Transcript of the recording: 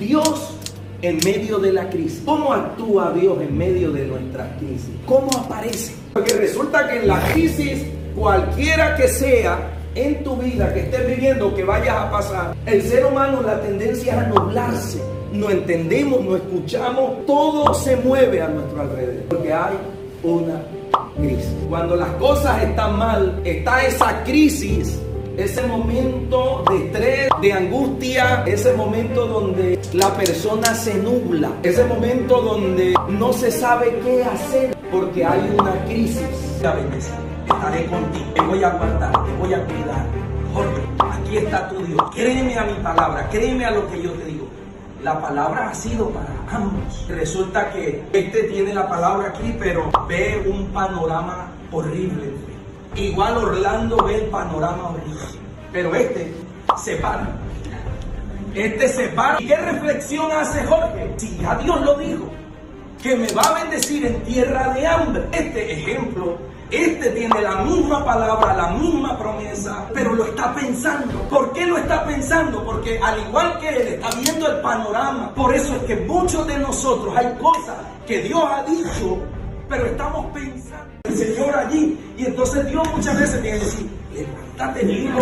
Dios en medio de la crisis. ¿Cómo actúa Dios en medio de nuestras crisis? ¿Cómo aparece? Porque resulta que en la crisis, cualquiera que sea en tu vida que estés viviendo, que vayas a pasar, el ser humano la tendencia es a nublarse. No entendemos, no escuchamos, todo se mueve a nuestro alrededor. Porque hay una crisis. Cuando las cosas están mal, está esa crisis ese momento de estrés, de angustia, ese momento donde la persona se nubla, ese momento donde no se sabe qué hacer porque hay una crisis. estaré contigo, te voy a guardar, te voy a cuidar. Jorge, aquí está tu Dios. Créeme a mi palabra, créeme a lo que yo te digo. La palabra ha sido para ambos. Resulta que este tiene la palabra aquí, pero ve un panorama horrible Igual Orlando ve el panorama horrible. Pero este se para. Este se para. ¿Y qué reflexión hace Jorge? Si ya Dios lo dijo, que me va a bendecir en tierra de hambre. Este ejemplo, este tiene la misma palabra, la misma promesa, pero lo está pensando. ¿Por qué lo está pensando? Porque al igual que él está viendo el panorama, por eso es que muchos de nosotros hay cosas que Dios ha dicho, pero estamos pensando el Señor allí. Y entonces Dios muchas veces tiene que decir, levántate, hijo.